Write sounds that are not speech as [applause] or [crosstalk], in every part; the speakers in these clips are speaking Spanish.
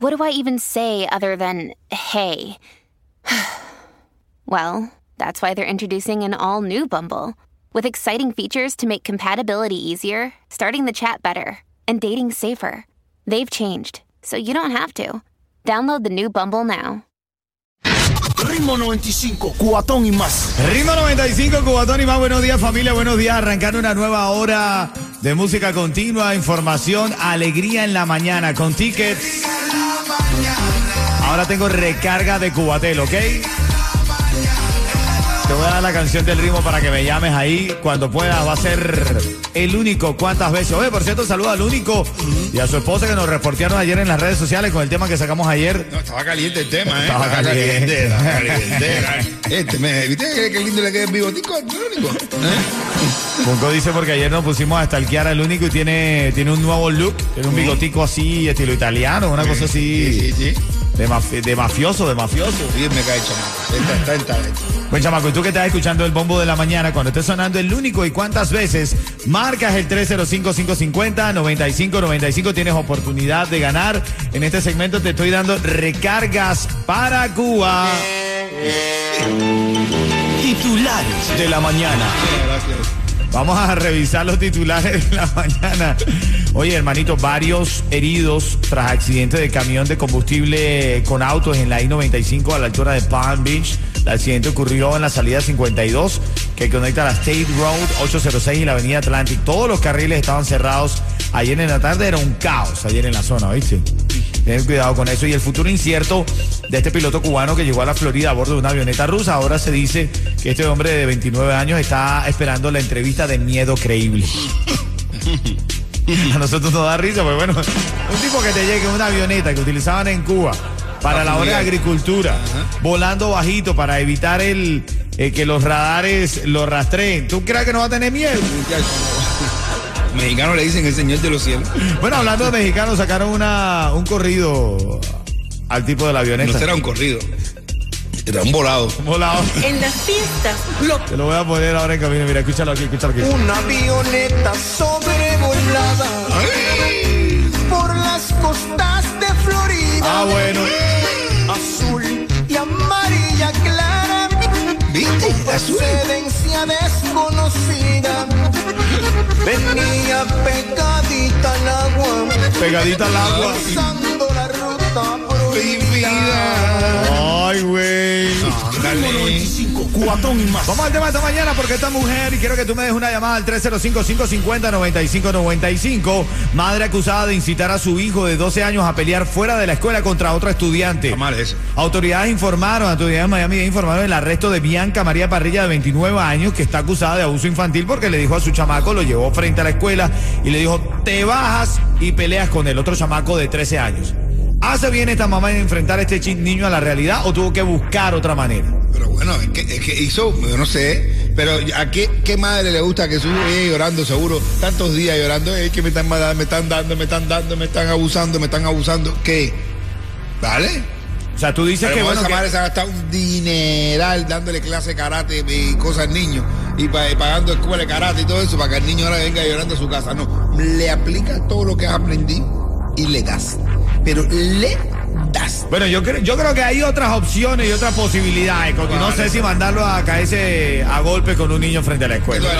what do I even say other than hey? [sighs] well, that's why they're introducing an all new Bumble with exciting features to make compatibility easier, starting the chat better, and dating safer. They've changed, so you don't have to. Download the new Bumble now. Ritmo 95, cuatón y más. Ritmo 95, Cubatón y más. Buenos días, familia. Buenos días. Arrancando una nueva hora de música continua, información, alegría en la mañana con tickets. Ahora tengo recarga de Cubatel, ¿ok? Te voy a dar la canción del ritmo para que me llames ahí cuando puedas. Va a ser el único. ¿Cuántas veces? Oye, por cierto, saluda al único y a su esposa que nos reportearon ayer en las redes sociales con el tema que sacamos ayer. No, estaba caliente el tema, ¿eh? Estaba caliente. estaba [laughs] caliente. Este, me, ¿viste qué lindo le queda el bigotico al único? ¿Eh? Punco dice porque ayer nos pusimos a stalkear al único y tiene, tiene un nuevo look. Tiene un bigotico así, estilo italiano, una cosa así. Sí, sí, sí. De, mafi- de mafioso, de mafioso. Sí, me cae chamaco. Está, está. Buen chamaco, y tú que estás escuchando el bombo de la mañana, cuando esté sonando el único y cuántas veces marcas el 305-550-9595, tienes oportunidad de ganar. En este segmento te estoy dando recargas para Cuba. Titulares de la mañana. Vamos a revisar los titulares de la [laughs] mañana. Oye, hermanito, varios heridos tras accidente de camión de combustible con autos en la I-95 a la altura de Palm Beach. El accidente ocurrió en la salida 52 que conecta la State Road 806 y la Avenida Atlantic. Todos los carriles estaban cerrados. Ayer en la tarde era un caos, ayer en la zona, ¿viste? Ten cuidado con eso. Y el futuro incierto de este piloto cubano que llegó a la Florida a bordo de una avioneta rusa. Ahora se dice que este hombre de 29 años está esperando la entrevista de miedo creíble. [laughs] A nosotros nos da risa, pues bueno, un tipo que te llegue en una avioneta que utilizaban en Cuba para la hora de agricultura, volando bajito para evitar el eh, que los radares lo rastreen. ¿Tú crees que no va a tener miedo? Mexicanos le dicen el señor de los cielos. Bueno, hablando de mexicanos, sacaron una, un corrido al tipo de la avioneta. No será un corrido. Era un volado. Volado. En las fiestas, lo- Te lo voy a poner ahora en camino. Mira, escúchalo aquí, escúchalo aquí. Una avioneta sobrevolada por las costas de Florida. Ah, bueno. Azul y amarilla clara. ¿Viste? Azul. Procedencia desconocida. Venía pegadita al agua. Pegadita al agua. Cruzando la ruta prohibida. Ay, güey. Ritmo 95, cuatón y más. Vamos al tema de esta mañana porque esta mujer, y quiero que tú me des una llamada al 305-550-9595. Madre acusada de incitar a su hijo de 12 años a pelear fuera de la escuela contra otro estudiante. Mal eso. Autoridades informaron, autoridades de Miami informaron el arresto de Bianca María Parrilla de 29 años que está acusada de abuso infantil porque le dijo a su chamaco, lo llevó frente a la escuela y le dijo, te bajas y peleas con el otro chamaco de 13 años. ¿Hace bien esta mamá en enfrentar a este niño a la realidad o tuvo que buscar otra manera? Pero bueno, es que, es que hizo, yo no sé, pero ¿a qué, qué madre le gusta que su hijo llorando seguro tantos días llorando? Es que me están, me están dando, me están dando, me están abusando, me están abusando. ¿Qué? ¿Vale? O sea, tú dices Pero que bueno... esa que- madre se ha gastado un dineral dándole clase de karate y cosas al niño y pagando escuela de karate y todo eso para que el niño ahora venga llorando a su casa. No, le aplica todo lo que has aprendido y le das. Pero le das. Bueno, yo, creo yo creo que hay otras opciones y otras posibilidades. Porque no sé si mandarlo a caerse a golpe con un niño frente a la ¿Qué escuela.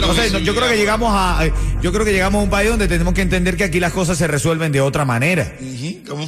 No sé, no, yo creo que llegamos a, yo creo que llegamos a un país donde tenemos que entender que aquí las cosas se resuelven de otra manera. ¿Cómo?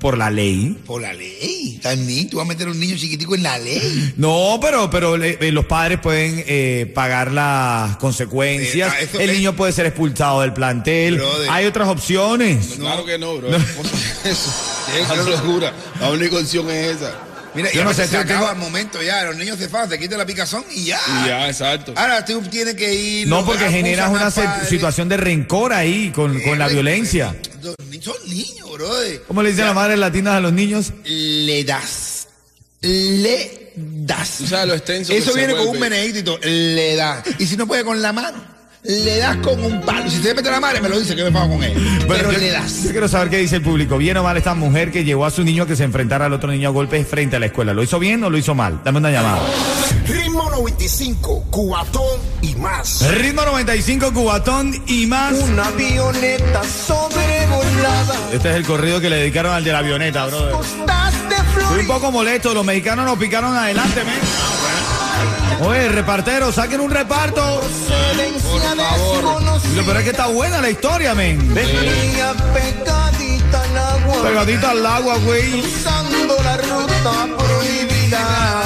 Por la ley. Por la ley. También tú vas a meter a un niño chiquitico en la ley. No, pero, pero eh, eh, los padres pueden eh, pagar las consecuencias. Eh, ah, El es- niño puede ser expulsado del plantel. Brother. Hay otras opciones. Claro que no, bro. Eso, eso es locura. La única opción es esa. Mira, Yo no sé, se acaba el momento ya, los niños se fan, se quita la picazón y ya. Y ya, exacto. Ahora tú tienes que ir. No, porque generas una situación de rencor ahí con, con la Eh, violencia. Son niños, brother. ¿Cómo le dicen las madres latinas a los niños? Le das. Le das. Tú sabes lo extenso que Eso se viene con un meneíto. Le das. Y si no puede con la mano, le das con un palo. Si se mete la madre, me lo dice que me pago con él. Pero yo, le das. yo quiero saber qué dice el público. ¿Bien o mal esta mujer que llevó a su niño a que se enfrentara al otro niño a golpes frente a la escuela? ¿Lo hizo bien o lo hizo mal? Dame una llamada. Ritmo 95, cubatón y más. Ritmo 95, cubatón y más. Una avioneta sobrevolada. Este es el corrido que le dedicaron al de la avioneta, brother. Estoy un poco molesto, los mexicanos nos picaron adelante, men. Oye, repartero, saquen un reparto. Lo desconocida. peor es que está buena la historia, men. Pegadita al agua. Pegadita al agua, güey. Cruzando la ruta prohibida.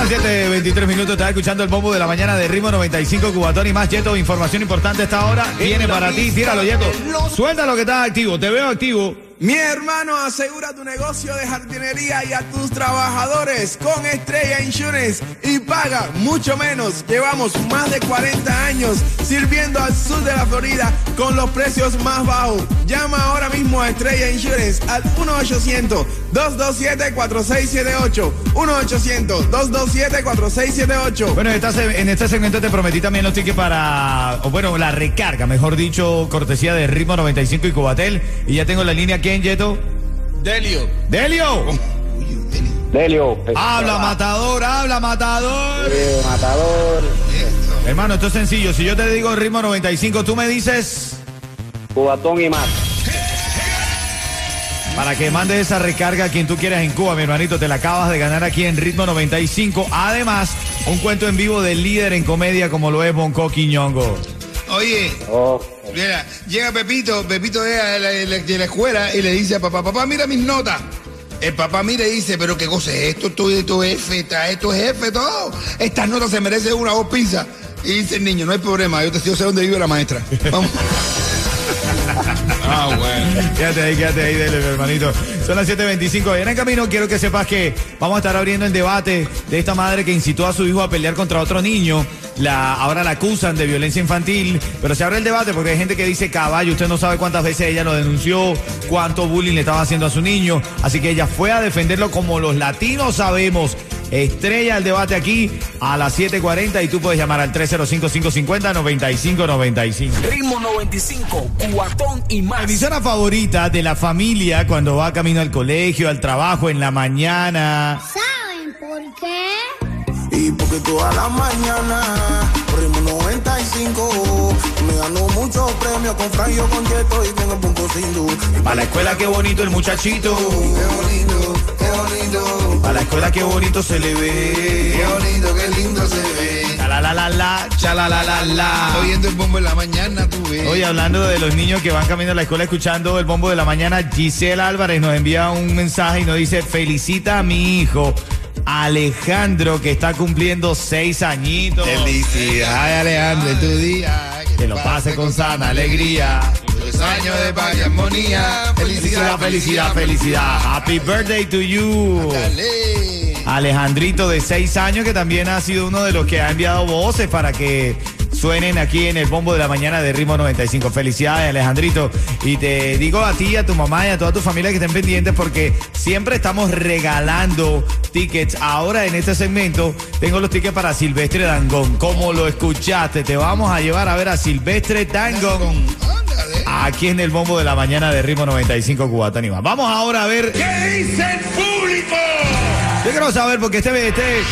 A 7.23 minutos, estás escuchando el bombo de la mañana de Ritmo 95 Cubatón y más, Yeto. Información importante esta hora. Viene para ti, tíralo, Yeto. Suelta lo que estás activo, te veo activo. Mi hermano, asegura tu negocio de jardinería y a tus trabajadores con Estrella Insurance y paga mucho menos. Llevamos más de 40 años sirviendo al sur de la Florida con los precios más bajos. Llama ahora mismo a Estrella Insurance al 1-800-227-4678. 1-800-227-4678. Bueno, en, en este segmento te prometí también los tickets para, o bueno, la recarga, mejor dicho, cortesía de Ritmo 95 y Cubatel. Y ya tengo la línea, ¿quién, Yeto? Delio. ¡Delio! Delio. Habla, matador, habla, matador. Eh, matador. Hermano, esto es sencillo. Si yo te digo Ritmo 95, tú me dices... Cubatón y más. Para que mandes esa recarga a quien tú quieras en Cuba, mi hermanito, te la acabas de ganar aquí en Ritmo 95. Además, un cuento en vivo del líder en comedia como lo es Bonco Quiñongo. Oye, Oh, mira, llega Pepito, Pepito de la, de la- de la escuela y le dice a papá, papá, mira mis notas. El papá mira y dice, pero qué cosa es esto, esto, esto es F, está- esto es F, todo. Estas notas se merecen una o dos pizzas. Y dice el niño, no hay problema, yo, te, yo sé dónde vive la maestra. [laughs] Vamos. Ah, bueno. Quédate ahí, quédate ahí, dele, hermanito. Son las 7.25. Allá en el camino quiero que sepas que vamos a estar abriendo el debate de esta madre que incitó a su hijo a pelear contra otro niño. La, ahora la acusan de violencia infantil, pero se abre el debate porque hay gente que dice, caballo, usted no sabe cuántas veces ella lo denunció, cuánto bullying le estaba haciendo a su niño. Así que ella fue a defenderlo como los latinos sabemos. Estrella el debate aquí a las 7.40 y tú puedes llamar al 305-550-9595. Ritmo 95, cubatón y La más. emisora favorita de la familia cuando va camino al colegio, al trabajo, en la mañana. ¿Saben por qué? Y porque toda la mañana, ritmo 95, me ganó muchos premios con Franjo, con Yeto y el punto sin luz. A la escuela, qué bonito el muchachito. Qué bonito, qué bonito, A la escuela, qué bonito se le qué ve. bonito, qué lindo se ve. La la la la la, cha la la la la. Oyendo el bombo en la mañana, tú ves. Hoy hablando de los niños que van camino a la escuela escuchando el bombo de la mañana, Giselle Álvarez nos envía un mensaje y nos dice, felicita a mi hijo Alejandro que está cumpliendo seis añitos. Felicidades, Alejandro, en tu día. Que lo pase con sana alegría. Muchos años de paz y armonía. Felicidad, felicidad, felicidad. Happy birthday to you. Alejandrito de seis años que también ha sido uno de los que ha enviado voces para que suenen aquí en el bombo de la mañana de Ritmo 95. Felicidades Alejandrito. Y te digo a ti, a tu mamá y a toda tu familia que estén pendientes porque siempre estamos regalando tickets. Ahora en este segmento tengo los tickets para Silvestre Dangón. Como lo escuchaste, te vamos a llevar a ver a Silvestre Dangón. Aquí en el bombo de la mañana de Ritmo 95 Cubatán y más. Vamos ahora a ver. ¿Qué dice el público? Yo quiero saber porque este, este,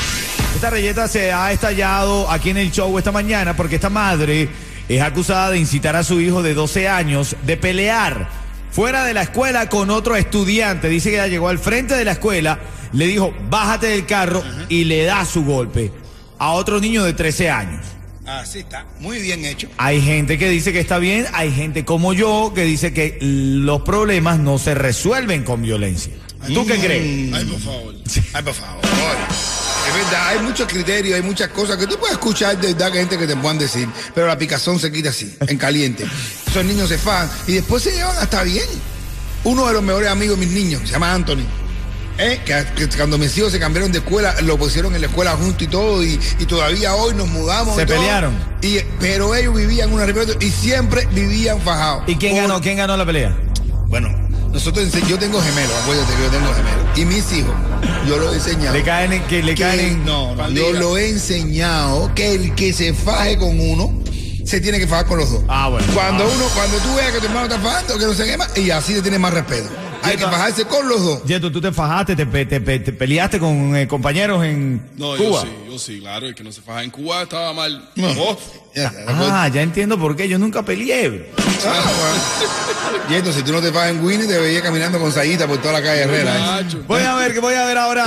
esta reyeta se ha estallado aquí en el show esta mañana porque esta madre es acusada de incitar a su hijo de 12 años de pelear fuera de la escuela con otro estudiante. Dice que ella llegó al frente de la escuela, le dijo, bájate del carro y le da su golpe a otro niño de 13 años. Así está, muy bien hecho. Hay gente que dice que está bien, hay gente como yo que dice que los problemas no se resuelven con violencia. ¿Tú qué crees? Ay, por favor. Ay, por favor. Es verdad, hay muchos criterios, hay muchas cosas que tú puedes escuchar de verdad que gente que te puedan decir, pero la picazón se quita así, en caliente. [laughs] Esos niños se fan y después se llevan hasta bien. Uno de los mejores amigos de mis niños, se llama Anthony. Eh, que, que cuando mis hijos se cambiaron de escuela, lo pusieron en la escuela junto y todo, y, y todavía hoy nos mudamos. ¿Se y todo. pelearon? Y, pero ellos vivían una y siempre vivían fajados. ¿Y quién Por- ganó? ¿Quién ganó la pelea? Bueno, nosotros, yo tengo gemelos, acuérdate que yo tengo gemelos. Y mis hijos, yo los he enseñado. Le caen en, que le que- caen en. no, no, yo lo he enseñado que el que se faje con uno se tiene que fajar con los dos. Ah, bueno. Cuando Ah. uno, cuando tú veas que tu hermano está fajando, que no se quema, y así le tienes más respeto. Hay que fajarse con los dos. Yeto, tú te fajaste, te, pe- te pe- te peleaste con eh, compañeros en No, Cuba. yo sí, sí, claro. El que no se faja en Cuba estaba mal. No. Oh, Ya, Ah, ya entiendo por qué. Yo nunca peleé. Ah, bueno. Y entonces, si tú no te fajas en Winnie, te veías caminando con Sayita por toda la calle Herrera. ¿eh? Voy a ver, que voy a ver ahora.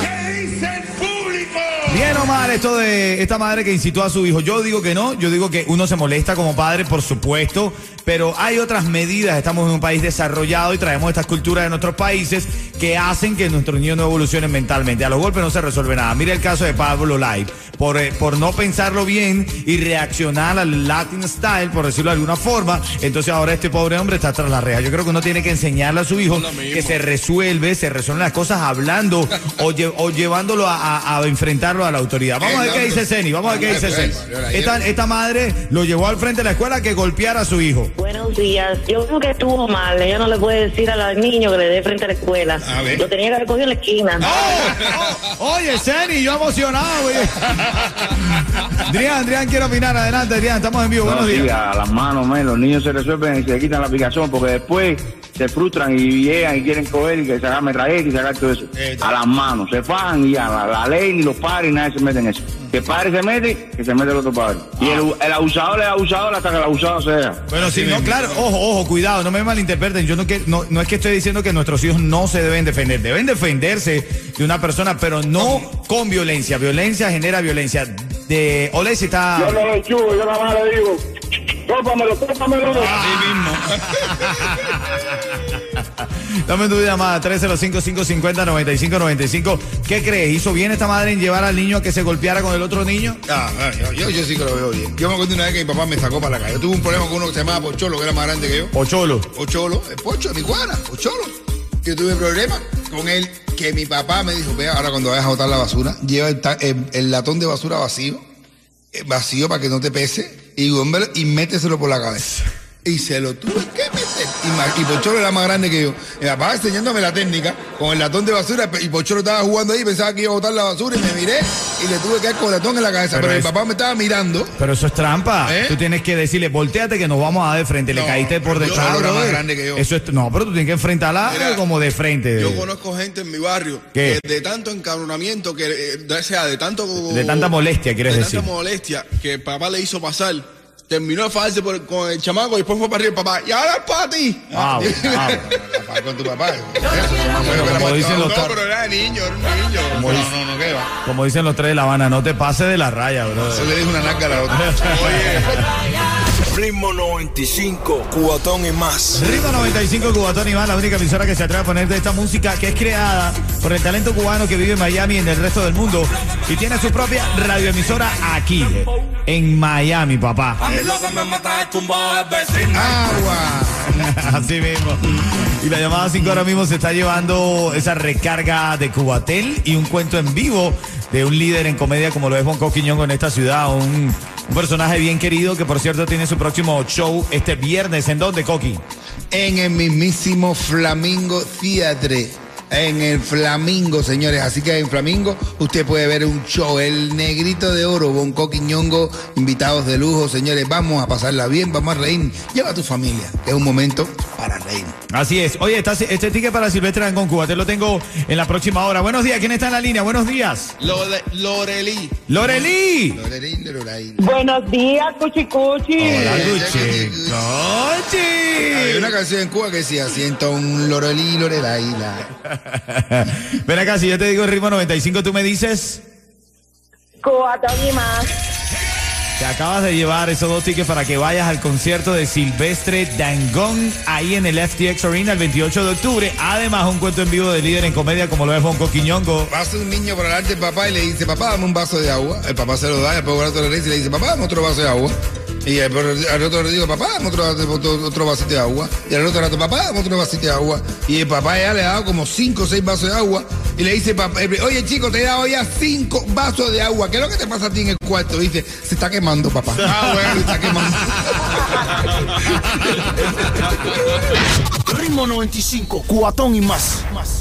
Bien o mal esto de esta madre que incitó a su hijo. Yo digo que no, yo digo que uno se molesta como padre, por supuesto, pero hay otras medidas. Estamos en un país desarrollado y traemos estas culturas de nuestros países que hacen que nuestros niños no evolucionen mentalmente. A los golpes no se resuelve nada. Mira el caso de Pablo Live. Por, eh, por no pensarlo bien y reaccionar al Latin style, por decirlo de alguna forma, entonces ahora este pobre hombre está tras la reja. Yo creo que uno tiene que enseñarle a su hijo que se resuelve, se resuelven las cosas hablando o, lle- o llevándolo a, a- a enfrentarlo a la autoridad. Vamos a ver qué dice Ceni, vamos a ver qué dice Ceni. Esta, esta madre lo llevó al frente de la escuela que golpeara a su hijo. Buenos días. Yo creo que estuvo mal. Ella no le puede decir al niño que le dé frente a la escuela. A ver. Lo tenía que haber cogido en la esquina. Oh, oye, Ceni, yo emocionado, güey. Adrián, Adrián, quiero opinar. Adelante, Adrián, estamos en vivo. No, Buenos días. a las manos, men, los niños se resuelven y se quitan la aplicación porque después se frustran y llegan y quieren coger y que sacarme traer y sacar todo eso. Eh, A las manos, se fajan y ya, la, la ley ni los padres nadie se mete en eso. Que el padre se mete, que se mete el otro padre. Y el, el abusador es abusador hasta que el abusado se deja. Bueno, sí, no, claro, ojo, ojo, cuidado, no me malinterpreten. Yo no, que, no, no es que estoy diciendo que nuestros hijos no se deben defender. Deben defenderse de una persona, pero no con violencia. Violencia genera violencia. De Ole, si está. no le chulo, yo nada más le digo, tópamelo, tópamelo. Dame tu llamada, 305-550-9595. ¿Qué crees? ¿Hizo bien esta madre en llevar al niño a que se golpeara con el otro niño? Ah, ah, yo, yo, yo sí que lo veo bien. Yo me acuerdo una vez que mi papá me sacó para la calle. Yo tuve un problema con uno que se llamaba Pocholo, que era más grande que yo. Pocholo. Pocholo, el Pocho, mi guana, Pocholo. Yo tuve problemas con él, que mi papá me dijo, vea, ahora cuando vayas a botar la basura, lleva el, ta- el- el latón de basura vacío, eh, vacío para que no te pese, y, y méteselo por la cabeza. Y se lo tuve. Y, y Pocholo era más grande que yo. Mi papá enseñándome la técnica con el latón de basura, y Pocholo estaba jugando ahí, pensaba que iba a botar la basura, y me miré, y le tuve que dar con el latón en la cabeza. Pero Pero, es- mi papá me estaba mirando. Pero eso es trampa. ¿Eh? Tú tienes que decirle, volteate que nos vamos a dar de frente. Le No, caíste por detrás. era más grande que yo. Eso es, no, pero tú tienes que enfrentarla Mira, como de frente. Yo conozco gente en mi barrio ¿Qué? que de tanto encabronamiento, que, eh, de- o sea, de tanto... De tanta molestia, quieres de decir. tanta molestia que papá le hizo pasar. Terminó de fajarse por- con el chamaco y después fue para arriba el papá. Y ahora es para ti. Ah, bueno, ah, bueno. [laughs] Papá, con tu papá. como dicen los No, pero era niño, era un niño. Como, dice- No, no, ¿qué va? como dicen los tres de La Habana, no te pases de la raya, bro. Se le dijo una narca a la otra. [laughs] Ritmo 95, cubatón y más. Ritmo 95 Cubatón Iván, la única emisora que se atreve a poner de esta música que es creada por el talento cubano que vive en Miami y en el resto del mundo y tiene su propia radioemisora aquí, en Miami, papá. Agua. [laughs] Así mismo. Y la llamada 5 ahora mismo se está llevando esa recarga de Cubatel y un cuento en vivo de un líder en comedia como lo es Bonco Quiñongo en esta ciudad, un, un personaje bien querido que por cierto tiene su próximo show este viernes. ¿En dónde, Coqui? En el mismísimo Flamingo Theatre. En el Flamingo, señores. Así que en Flamingo usted puede ver un show. El Negrito de Oro, Bonco Quiñongo, invitados de lujo, señores. Vamos a pasarla bien, vamos a reír. Lleva a tu familia. Es un momento para reír. Así es. Oye, está- este ticket para Silvestre con Cuba, te lo tengo en la próxima hora. Buenos días, ¿quién está en la línea? Buenos días. Lore- Lorelí. Lorelí. Lorerín, Lorerín. Buenos días, Cuchi Cuchi. Hola, Gucci. Hay una canción en Cuba que decía, siento un Lorelí, Lorelaila. [laughs] Ven acá, si yo te digo el ritmo 95, tú me dices. Cubatón y más. Te acabas de llevar esos dos tickets para que vayas al concierto de Silvestre Dangón ahí en el FTX Arena el 28 de octubre. Además, un cuento en vivo de líder en comedia como lo es Bonco Quiñongo. Pasa un niño por delante del papá y le dice, papá, dame un vaso de agua. El papá se lo da, después el otro le dice, y le dice, papá, dame otro vaso de agua. Y el- al otro le digo, papá, dame otro, otro, otro vasito de agua. Y al otro rato, papá, dame otro vasito de agua. Y el papá ya le ha dado como cinco o seis vasos de agua. y le dice, papá, oye chico, te he dado ya cinco vasos de agua. ¿Qué es lo que te pasa a ti en el cuarto? Dice, se está quemando, papá. [laughs] Ah, bueno, se está quemando. [laughs] Ritmo 95, cuatón y más. más.